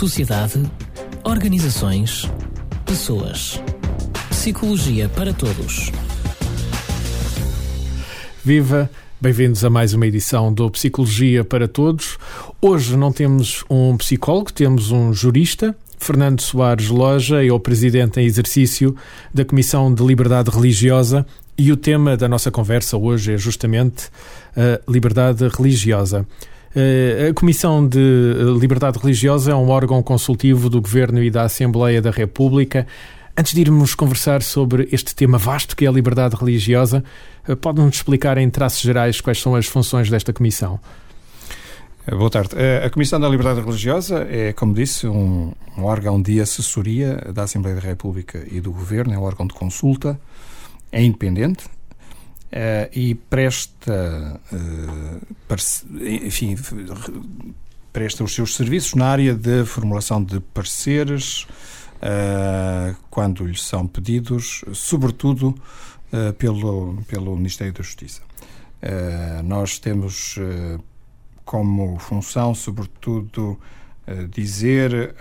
sociedade, organizações, pessoas. Psicologia para todos. Viva! Bem-vindos a mais uma edição do Psicologia para Todos. Hoje não temos um psicólogo, temos um jurista. Fernando Soares Loja é o presidente em exercício da Comissão de Liberdade Religiosa e o tema da nossa conversa hoje é justamente a liberdade religiosa. Eh, a Comissão de Liberdade Religiosa é um órgão consultivo do Governo e da Assembleia da República. Antes de irmos conversar sobre este tema vasto que é a liberdade religiosa, eh, pode-nos explicar em traços gerais quais são as funções desta Comissão? Eh, boa tarde. A Comissão da Liberdade Religiosa é, como disse, um, um, órgão de assessoria da Assembleia da República e do Governo, é um órgão de consulta é independente uh, e presta, uh, enfim, presta os seus serviços na área de formulação de pareceres uh, quando lhes são pedidos, sobretudo pelo, pelo Ministério da Justiça. nós temos como função, sobretudo, dizer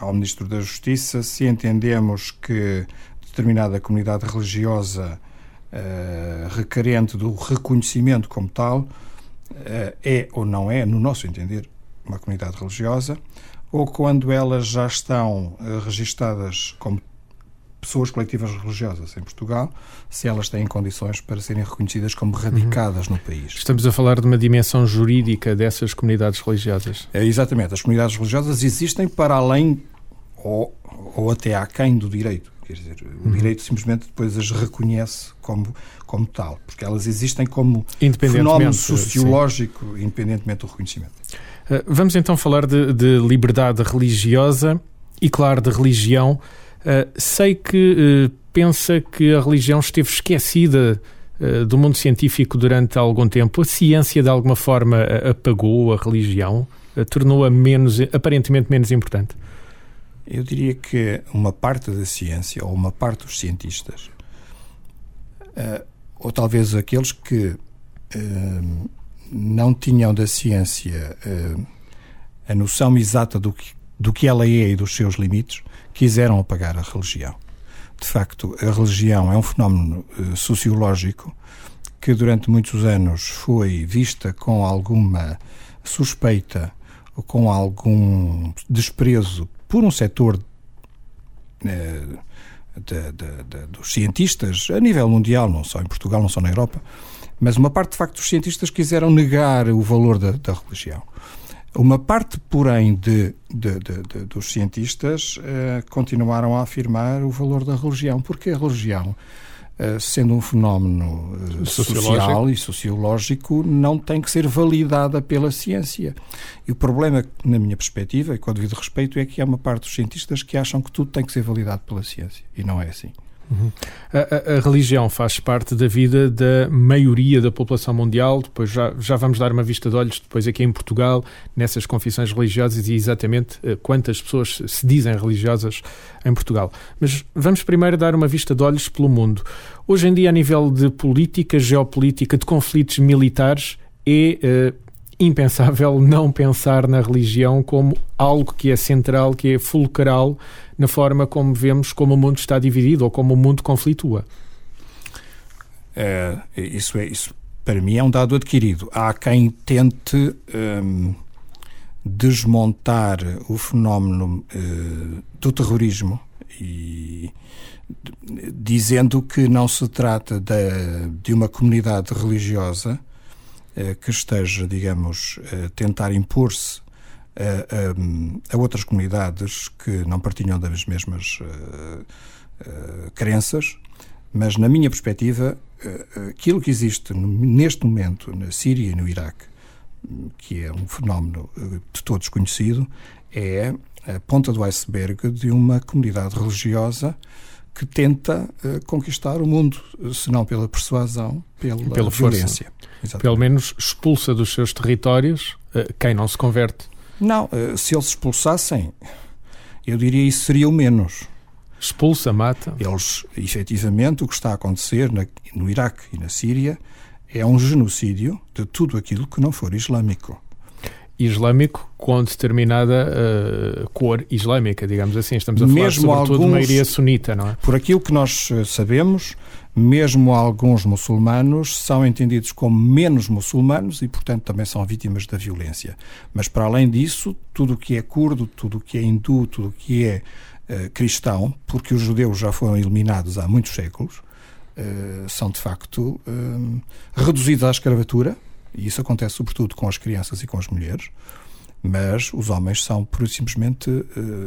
ao Ministro da Justiça se entendemos que determinada comunidade religiosa uh, requerente do reconhecimento como tal uh, é ou não é, no nosso entender, uma comunidade religiosa, ou quando elas já estão uh, registadas como pessoas coletivas religiosas em Portugal, se elas têm condições para serem reconhecidas como radicadas uhum. no país. Estamos a falar de uma dimensão jurídica dessas comunidades religiosas. É, exatamente. As comunidades religiosas existem para além ou, ou até aquém do direito. Quer dizer, o uhum. direito simplesmente depois as reconhece como, como tal, porque elas existem como fenómeno sociológico, sim. independentemente do reconhecimento. Uh, vamos então falar de, de, liberdade religiosa e, claro, de religião. Uh, sei que uh, pensa que a religião esteve esquecida do mundo científico durante algum tempo. A ciência, de alguma forma, apagou a religião, tornou-a menos, aparentemente menos importante. Eu diria que uma parte da ciência, ou uma parte dos cientistas, uh, ou talvez aqueles que uh, não tinham da ciência uh, a noção exata do que, do que ela é e dos seus limites, quiseram apagar a religião. De facto, a religião é um fenómeno sociológico que durante muitos anos foi vista com alguma suspeita ou com algum desprezo por um setor eh, de, de, de, dos cientistas a nível mundial, não só em Portugal, não só na Europa, mas uma parte de facto dos cientistas quiseram negar o valor da, da religião. Uma parte, porém, de, dos cientistas eh, continuaram a afirmar o valor da religião, porque a religião sendo um fenómeno eh, social e sociológico, não tem que ser validada pela ciência. E o problema, na minha perspectiva, e com o devido respeito, é que há uma parte dos cientistas que acham que tudo tem que ser validado pela ciência. E não é assim. Uhum. A, a, a, religião faz parte da vida da maioria da população mundial. Depois já, já vamos dar uma vista de olhos depois aqui em Portugal, nessas confissões religiosas e exatamente uh, quantas pessoas se dizem religiosas em Portugal. Mas vamos primeiro dar uma vista de olhos pelo mundo. Hoje em dia, a nível de política, geopolítica, de conflitos militares, é uh, impensável não pensar na religião como algo que é central, que é fulcral na forma como vemos como o mundo está dividido ou como o mundo conflitua. É, isso, é, isso para mim é um dado adquirido. Há quem tente hum, desmontar o fenómeno uh, do terrorismo e dizendo que não se trata de, de uma comunidade religiosa que esteja, digamos, a tentar impor-se a, a, a, outras comunidades que não partilham das mesmas uh, crenças, mas na minha perspectiva, aquilo que existe neste momento na Síria e no Iraque, que é um fenómeno de todos conhecido, é a ponta do iceberg de uma comunidade religiosa que tenta uh, conquistar o mundo, se não pela persuasão, pela, pela violência. Pelo menos expulsa dos seus territórios uh, quem não se converte. Não, eh, se eles expulsassem, eu diria isso seria o menos. Expulsa, mata? Eles, efetivamente, o que está a acontecer na, no Iraque e na Síria é um genocídio de tudo aquilo que não for islâmico. Islâmico com determinada uh, cor islâmica, digamos assim. Estamos a falar mesmo sobretudo alguns, de maioria sunita, não é? Por aquilo que nós eh, sabemos, mesmo alguns muçulmanos são entendidos como menos muçulmanos e, portanto, também são vítimas da violência. Mas, para além disso, tudo o que é curdo, tudo o que é hindu, tudo o que é uh, cristão, porque os judeus já foram eliminados há muitos séculos, uh, são, de facto, reduzidos à escravatura, e isso acontece sobretudo com as crianças e com as mulheres, mas os homens são, por simplesmente, uh,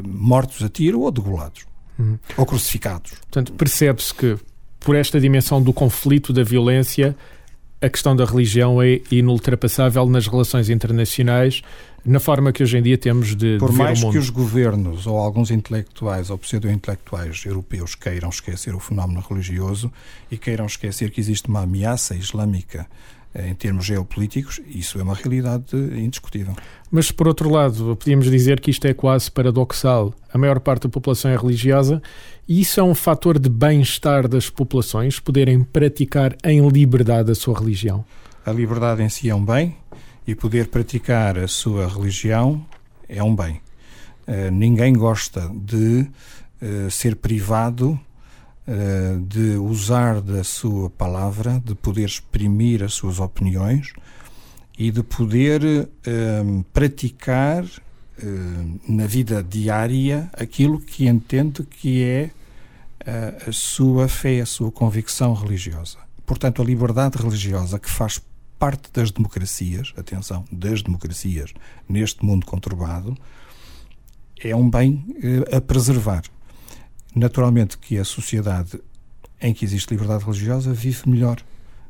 mortos a tiro ou degolados. Uhum. Ou crucificados. Portanto, percebe-se que, por esta dimensão do conflito, da violência, a questão da religião é inultrapassável nas relações internacionais, na forma que hoje em dia temos de, Por de mais que os governos ou alguns intelectuais ou pseudo-intelectuais europeus queiram esquecer o fenómeno religioso e queiram esquecer que existe uma ameaça islâmica em termos geopolíticos, isso é uma realidade indiscutível. Mas, por outro lado, podíamos dizer que isto é quase paradoxal. A maior parte da população é religiosa e isso é um fator de bem-estar das populações poderem praticar em liberdade a sua religião. A liberdade em si é um bem e poder praticar a sua religião é um bem. Uh, ninguém gosta de uh, ser privado eh, de usar da sua palavra, de poder exprimir as suas opiniões e de poder eh, praticar eh, na vida diária aquilo que entende que é a sua fé, a sua convicção religiosa. Portanto, a liberdade religiosa que faz parte das democracias, atenção, das democracias neste mundo conturbado, é um bem a preservar naturalmente que a sociedade em que existe liberdade religiosa vive melhor,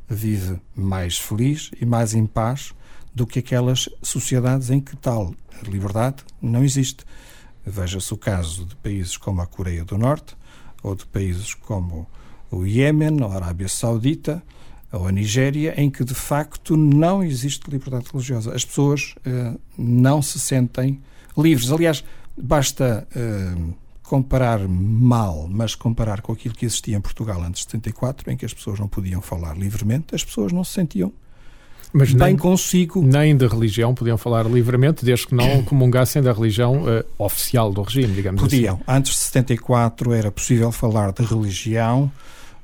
vive mais feliz e mais em paz do que aquelas sociedades em que tal liberdade não existe. Veja-se o caso de países como a Coreia do Norte, ou de países como o Iêmen, ou a Arábia Saudita, ou a Nigéria, em que de facto não existe liberdade religiosa. As pessoas uh, não se sentem livres. Aliás, basta. Uh, comparar mal, mas comparar com aquilo que existia em Portugal antes de 74, em que as pessoas não podiam falar livremente, as pessoas não se sentiam mas bem nem, consigo. Nem da religião podiam falar livremente, desde que não comungassem da religião uh, oficial do regime, digamos podiam. assim. Antes de 74 era possível falar de religião.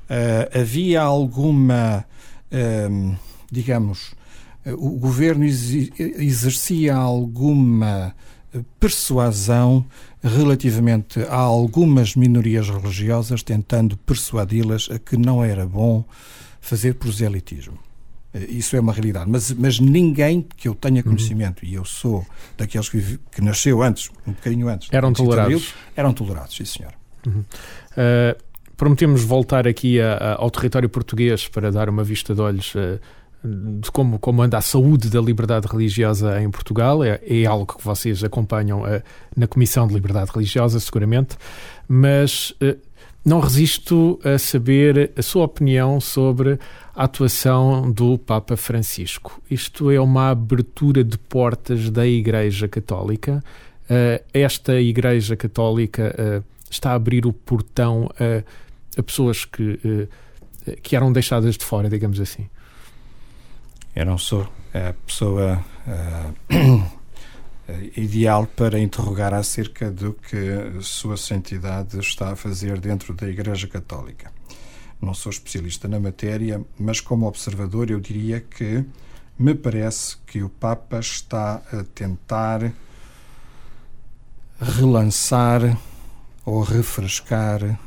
Uh, havia alguma, uh, digamos, eh, o governo exercia alguma persuasão relativamente a algumas minorias religiosas, tentando persuadi-las a que não era bom fazer proselitismo. Eh, isso é uma realidade. Mas, mas ninguém que eu tenha uhum. conhecimento, uhum. e eu sou daqueles que, que nasceu antes, um bocadinho antes. Eram tolerados? eram tolerados, sim, senhor. Uhum. Uh, prometemos voltar aqui a, a, ao território português para dar uma vista de olhos uh, de como, como anda a saúde da liberdade religiosa em Portugal. É, é algo que vocês acompanham uh, na Comissão de Liberdade Religiosa, seguramente, mas uh, não resisto a saber a sua opinião sobre a atuação do Papa Francisco. Isto é uma abertura de portas da Igreja Católica. Uh, esta Igreja Católica está a abrir o portão a, a pessoas que, que eram deixadas de fora, digamos assim. Eu não sou a pessoa uh, ideal para interrogar acerca do que Sua Santidade está a fazer dentro da Igreja Católica. Não sou especialista na matéria, mas como observador eu diria que me parece que o Papa está a tentar relançar ou refrescar,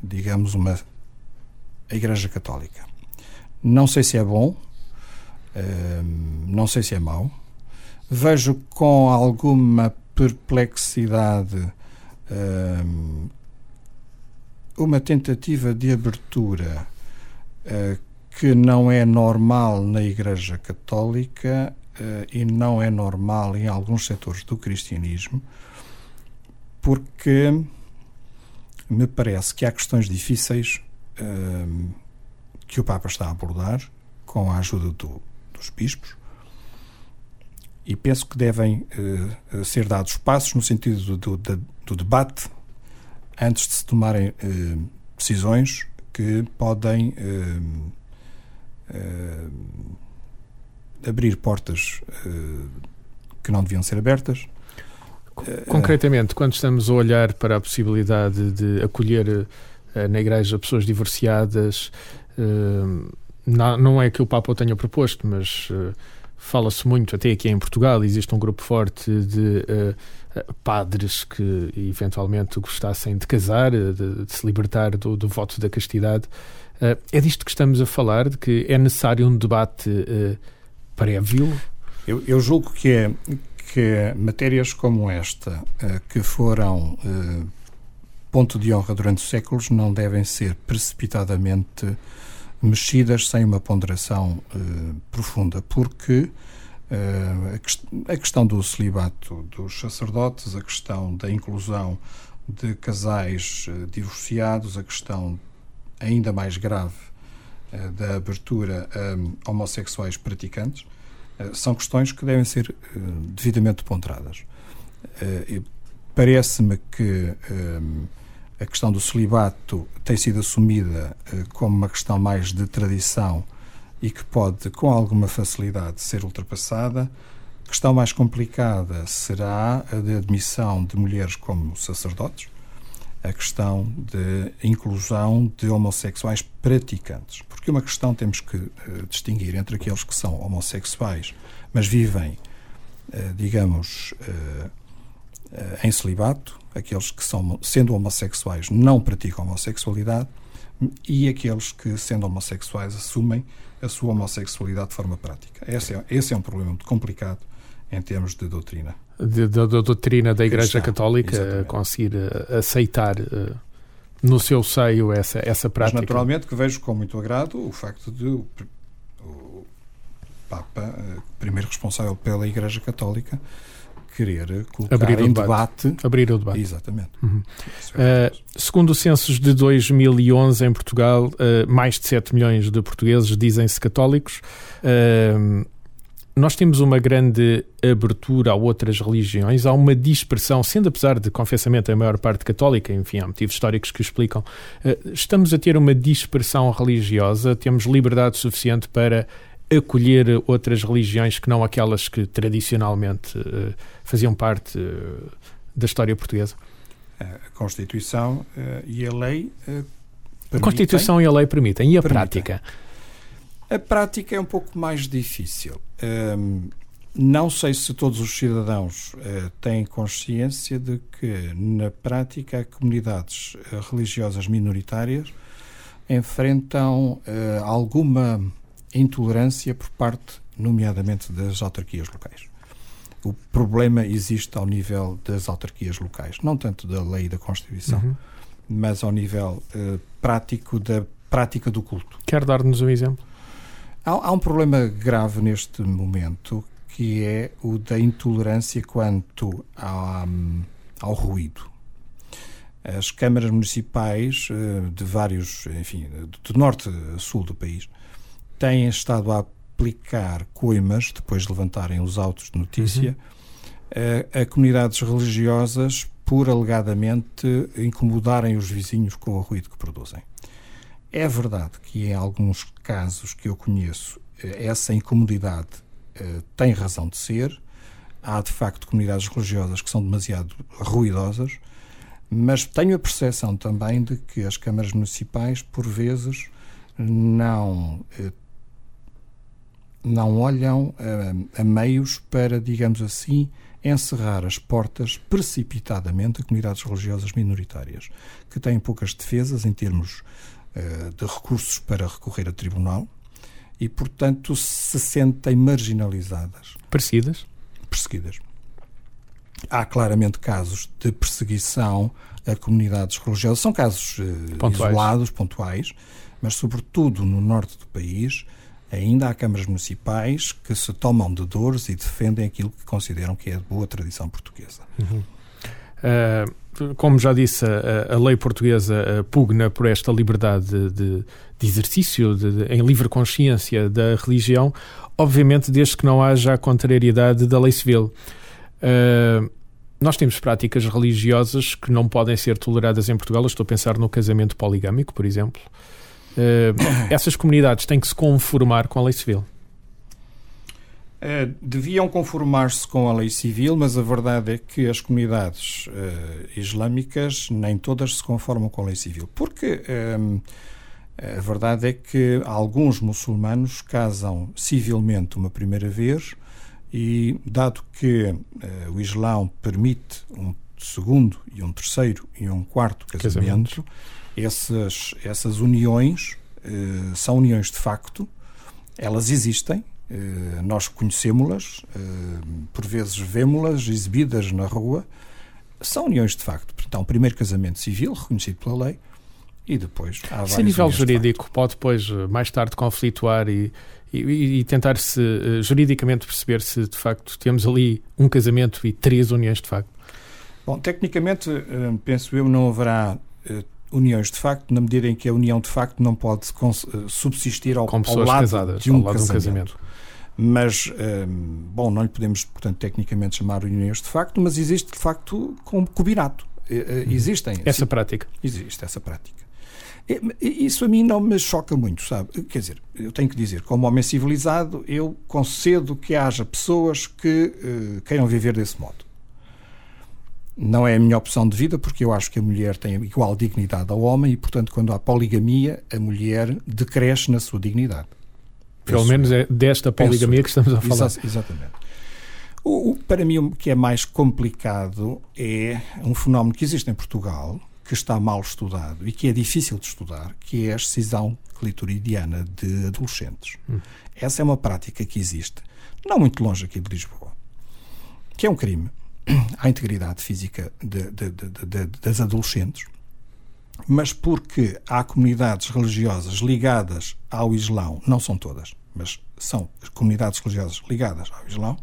digamos, uma a Igreja Católica. Não sei se é bom, não sei se é mau. Vejo com alguma perplexidade uma tentativa de abertura uh, que não é normal na Igreja Católica uh, e não é normal em alguns setores do cristianismo, porque me parece que há questões difíceis uh, que o Papa está a abordar com a ajuda do, dos bispos e penso que devem uh, ser dados passos no sentido do, do, do, debate antes de se tomarem uh, decisões que podem uh, abrir portas que não deviam ser abertas. Concretamente, quando estamos a olhar para a possibilidade de acolher na Igreja pessoas divorciadas, não é que o Papa o tenha proposto, mas fala-se muito, até aqui em Portugal, existe um grupo forte de padres que eventualmente gostassem de casar, de, de se libertar do, do, voto da castidade. é disto que estamos a falar, de que é necessário um debate prévio? Eu, eu julgo que é que matérias como esta, uh, que foram uh, ponto de honra durante séculos, não devem ser precipitadamente mexidas sem uma ponderação uh, profunda, porque a, questão do celibato dos sacerdotes, a questão da inclusão de casais divorciados, a questão ainda mais grave da abertura a homossexuais praticantes, eh, são questões que devem ser eh, devidamente ponderadas. Eh, parece-me que a questão do celibato tem sido assumida como uma questão mais de tradição e que pode, com alguma facilidade, ser ultrapassada. A questão mais complicada será a de admissão de mulheres como sacerdotes, a questão de inclusão de homossexuais praticantes. Porque uma questão temos que uh, distinguir entre aqueles que são homossexuais, mas vivem, uh, digamos, em celibato, aqueles que são, sendo homossexuais, não praticam homossexualidade, e aqueles que, sendo homossexuais, assumem a sua homossexualidade de forma prática. Esse é, esse é um problema muito complicado em termos de doutrina da doutrina da Igreja Católica Exatamente. conseguir uh, aceitar uh, no seu seio essa, essa prática. Mas naturalmente que vejo com muito agrado o facto de o, o Papa, primeiro responsável pela Igreja Católica, querer colocar abrir em debate. debate. Abrir o debate. Exatamente. Uhum. É segundo o censos de 2011 em Portugal, mais de 7 milhões de portugueses dizem-se católicos nós temos uma grande abertura a outras religiões, há uma dispersão, sendo apesar de confessamento a maior parte católica, enfim, há motivos históricos que explicam, estamos a ter uma dispersão religiosa, temos liberdade suficiente para acolher outras religiões que não aquelas que tradicionalmente eh, faziam parte eh, da história portuguesa? A Constituição e a lei permitem. A Constituição e a lei permitem. E a permitem. prática? A prática é um pouco mais difícil. Um, não sei se todos os cidadãos uh, têm consciência de que, na prática, comunidades uh, religiosas minoritárias enfrentam uh, alguma intolerância por parte, nomeadamente, das autarquias locais. O problema existe ao nível das autarquias locais, não tanto da lei e da Constituição, uhum. mas ao nível prático da prática do culto. Quer dar-nos um exemplo? Há, há um problema grave neste momento que é o da intolerância quanto ao, ao ruído. As câmaras municipais eh, de vários, enfim, do norte a sul do país, têm estado a aplicar coimas, depois de levantarem os autos de notícia, uhum. a, a, comunidades religiosas por alegadamente incomodarem os vizinhos com o ruído que produzem. É verdade que em alguns casos que eu conheço, eh, essa incomodidade uh, tem razão de ser. Há de facto comunidades religiosas que são demasiado ruidosas, mas tenho a percepção também de que as câmaras municipais, por vezes, não, uh, não olham uh, a meios para, digamos assim, encerrar as portas precipitadamente a comunidades religiosas minoritárias, que têm poucas defesas em termos eh, de recursos para recorrer a tribunal e, portanto, se sentem marginalizadas. Perseguidas? Perseguidas. Há claramente casos de perseguição a comunidades religiosas. São casos uh, pontuais. isolados, pontuais, mas, sobretudo no norte do país, ainda há câmaras municipais que se tomam de dores e defendem aquilo que consideram que é boa tradição portuguesa. Uhum. Uh como já disse, a, a lei portuguesa pugna por esta liberdade de, de exercício de, em livre consciência da religião, obviamente desde que não haja a contrariedade da lei civil. Uh, nós temos práticas religiosas que não podem ser toleradas em Portugal. Estou a pensar no casamento poligâmico, por exemplo. Uh, essas comunidades têm que se conformar com a lei civil. Uh, deviam conformar-se com a lei civil, mas a verdade é que as comunidades uh, islâmicas nem todas se conformam com a lei civil. Porque uh, a verdade é que alguns muçulmanos casam civilmente uma primeira vez e, dado que o Islão permite um segundo e um terceiro e um quarto casamento, casamento. Essas, essas uniões são uniões de facto, elas existem, eh, nós conhecemos-las, eh, por vezes vemos-las exibidas na rua, são uniões de facto. Um primeiro casamento civil, reconhecido pela lei, e depois há Se a nível jurídico pode depois, eh, mais tarde, conflituar e, e, e tentar-se uh, juridicamente perceber se de facto temos ali um casamento e três uniões de facto? Bom, tecnicamente, uh, penso eu, não haverá uh, uniões de facto, na medida em que a união de facto não pode subsistir ao, Com pessoas ao lado casadas, de um, lado casamento. De um casamento mas, hum, bom, não lhe podemos, portanto, tecnicamente chamar uniões de facto, mas existe de facto concubinato. Uhum. Existem. Essa sim, prática. Existe essa prática. Isso a mim não me choca muito, sabe? Quer dizer, eu tenho que dizer, como homem civilizado, eu concedo que haja pessoas que uh, queiram viver desse modo. Não é a minha opção de vida, porque eu acho que a mulher tem igual dignidade ao homem e, portanto, quando há poligamia, a mulher decresce na sua dignidade. Pelo menos é desta poligamia que estamos a falar. Exa exatamente. O, o, para mim, o que é mais complicado é um fenómeno que existe em Portugal, que está mal estudado e que é difícil de estudar, que é a excisão clitoridiana de adolescentes. Hum. Essa é uma prática que existe, não muito longe aqui de Lisboa, que é um crime à integridade física de, de, de, das adolescentes, mas porque há comunidades religiosas ligadas ao Islão, não são todas, mas são comunidades religiosas ligadas ao Islão,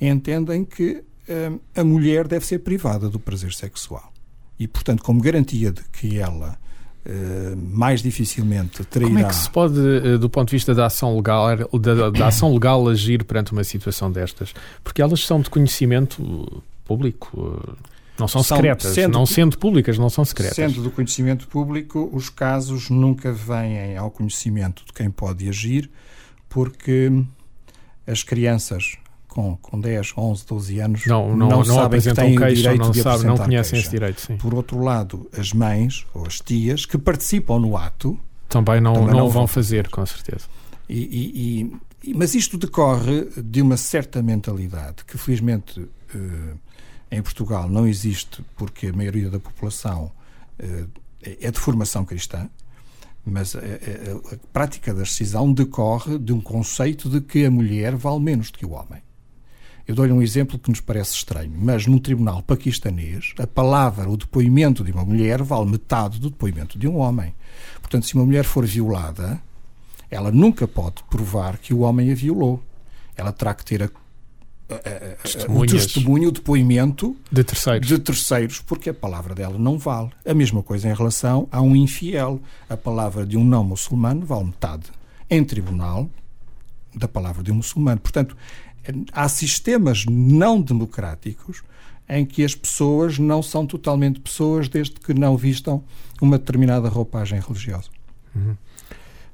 entendem que hum, a mulher deve ser privada do prazer sexual. E, portanto, como garantia de que ela mais dificilmente trairá... Como é que se pode, eh, do ponto de vista da ação legal, da, da ação legal agir perante uma situação destas? Porque elas são de conhecimento público... Não são, são secretas, sendo, não sendo públicas, não são secretas. Sendo do conhecimento público, os casos nunca vêm ao conhecimento de quem pode agir, porque as crianças com, com 10, 11, 12 anos não, não, não, não sabem que têm queixa, o direito não de sabe, não conhecem esse direito. Sim. Por outro lado, as mães ou as tias que participam no ato também não, também não, vão fazer, com certeza. E, e, e, mas isto decorre de uma certa mentalidade que, felizmente, eh, em Portugal não existe porque a maioria da população eh, é de formação cristã mas a, a, a, prática da decisão decorre de um conceito de que a mulher vale menos do que o homem. Eu dou-lhe um exemplo que nos parece estranho, mas num tribunal paquistanês, a palavra, o depoimento de uma mulher vale metade do depoimento de um homem. Portanto, se uma mulher for violada, ela nunca pode provar que o homem a violou. Ela terá que ter a o testemunho, o depoimento de terceiros. de terceiros, porque a palavra dela não vale. A mesma coisa em relação a um infiel. A palavra de um não muçulmano vale metade em tribunal da palavra de um muçulmano. Portanto, há sistemas não democráticos em que as pessoas não são totalmente pessoas desde que não vistam uma determinada roupagem religiosa. Uhum.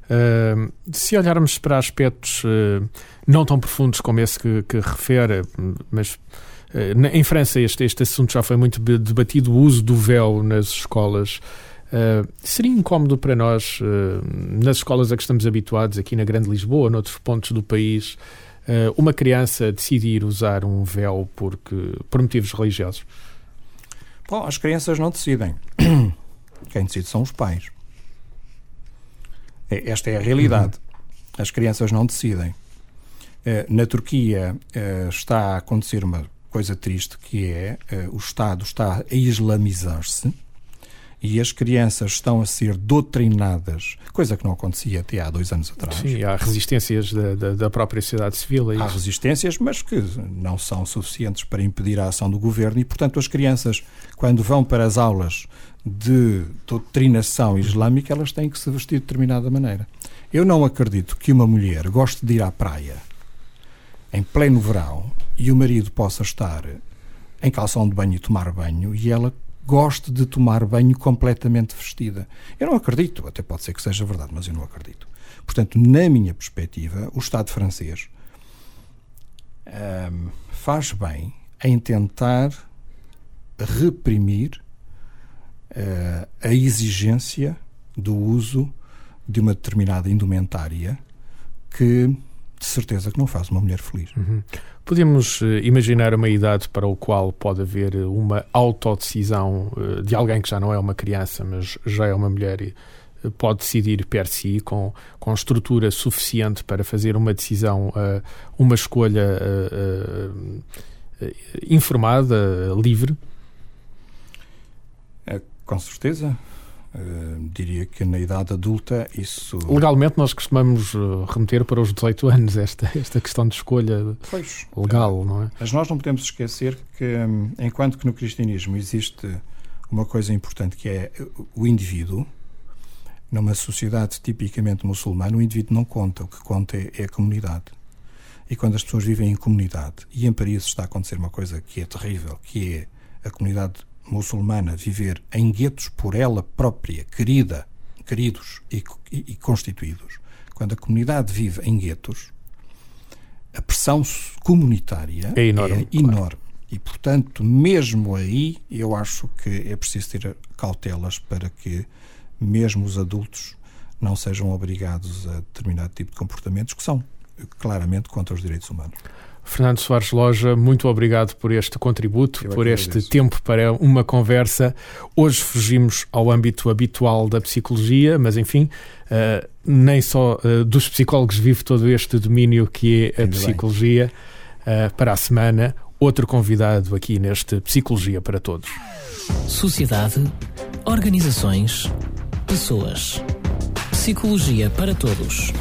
Uh, se olharmos para aspectos uh, não tão profundos como esse que, que refere, mas uh, em França este, este assunto já foi muito debatido, o uso do véu nas escolas. seria incómodo para nós, nas escolas a que estamos habituados, aqui na Grande Lisboa, noutros pontos do país, uma criança decidir usar um véu porque, por motivos religiosos? Bom, as crianças não decidem. Quem decide são os pais. É, esta é a realidade. Uhum. As crianças não decidem. Eh, na Turquia eh, está a acontecer uma coisa triste que é eh, o Estado está a islamizar-se e as crianças estão a ser doutrinadas, coisa que não acontecia até há dois anos atrás. Sim, há resistências da, da, da própria sociedade civil. há resistências, mas que não são suficientes para impedir a ação do governo e, portanto, as crianças, quando vão para as aulas de doutrinação islâmica, elas têm que se vestir de determinada maneira. Eu não acredito que uma mulher goste de ir à praia em pleno verão e o marido possa estar em calção de banho e tomar banho e ela goste de tomar banho completamente vestida. Eu não acredito, até pode ser que seja verdade, mas eu não acredito. Portanto, na minha perspectiva, o Estado francês faz bem em tentar reprimir uh, a exigência do uso de uma determinada indumentária que de certeza que não faz uma mulher feliz. Uhum. Podemos uh, imaginar uma idade para o qual pode haver uma autodecisão uh, de alguém que já não é uma criança, mas já é uma mulher e uh, pode decidir per si com, com estrutura suficiente para fazer uma decisão, uma escolha informada, livre? É, com certeza. Uh, diria que na idade adulta isso. Legalmente, nós costumamos eh, remeter para os 18 anos esta, esta questão de escolha pois, legal, não é? Mas nós não podemos esquecer que, hum, enquanto que no cristianismo existe uma coisa importante que é o indivíduo, numa sociedade tipicamente muçulmana, o indivíduo não conta, o que conta é, é a comunidade. E quando as pessoas vivem em comunidade, e em Paris está a acontecer uma coisa que é terrível, que é a comunidade muçulmana viver em guetos por ela própria, querida, queridos e, e, e constituídos, quando a comunidade vive em guetos, a pressão comunitária é enorme. É enorme. E, portanto, mesmo aí, eu acho que é preciso ter cautelas para que, mesmo os adultos, não sejam obrigados a determinado tipo de comportamentos que são claramente contra os direitos humanos. Fernando Soares Loja, muito obrigado por este contributo, Eu por este tempo para uma conversa. Hoje fugimos ao âmbito habitual da psicologia, mas enfim, uh, nem só uh, dos psicólogos vive todo este domínio que é a Ainda psicologia. Uh, para a semana, outro convidado aqui neste Psicologia para Todos. Sociedade, organizações, pessoas. Psicologia para Todos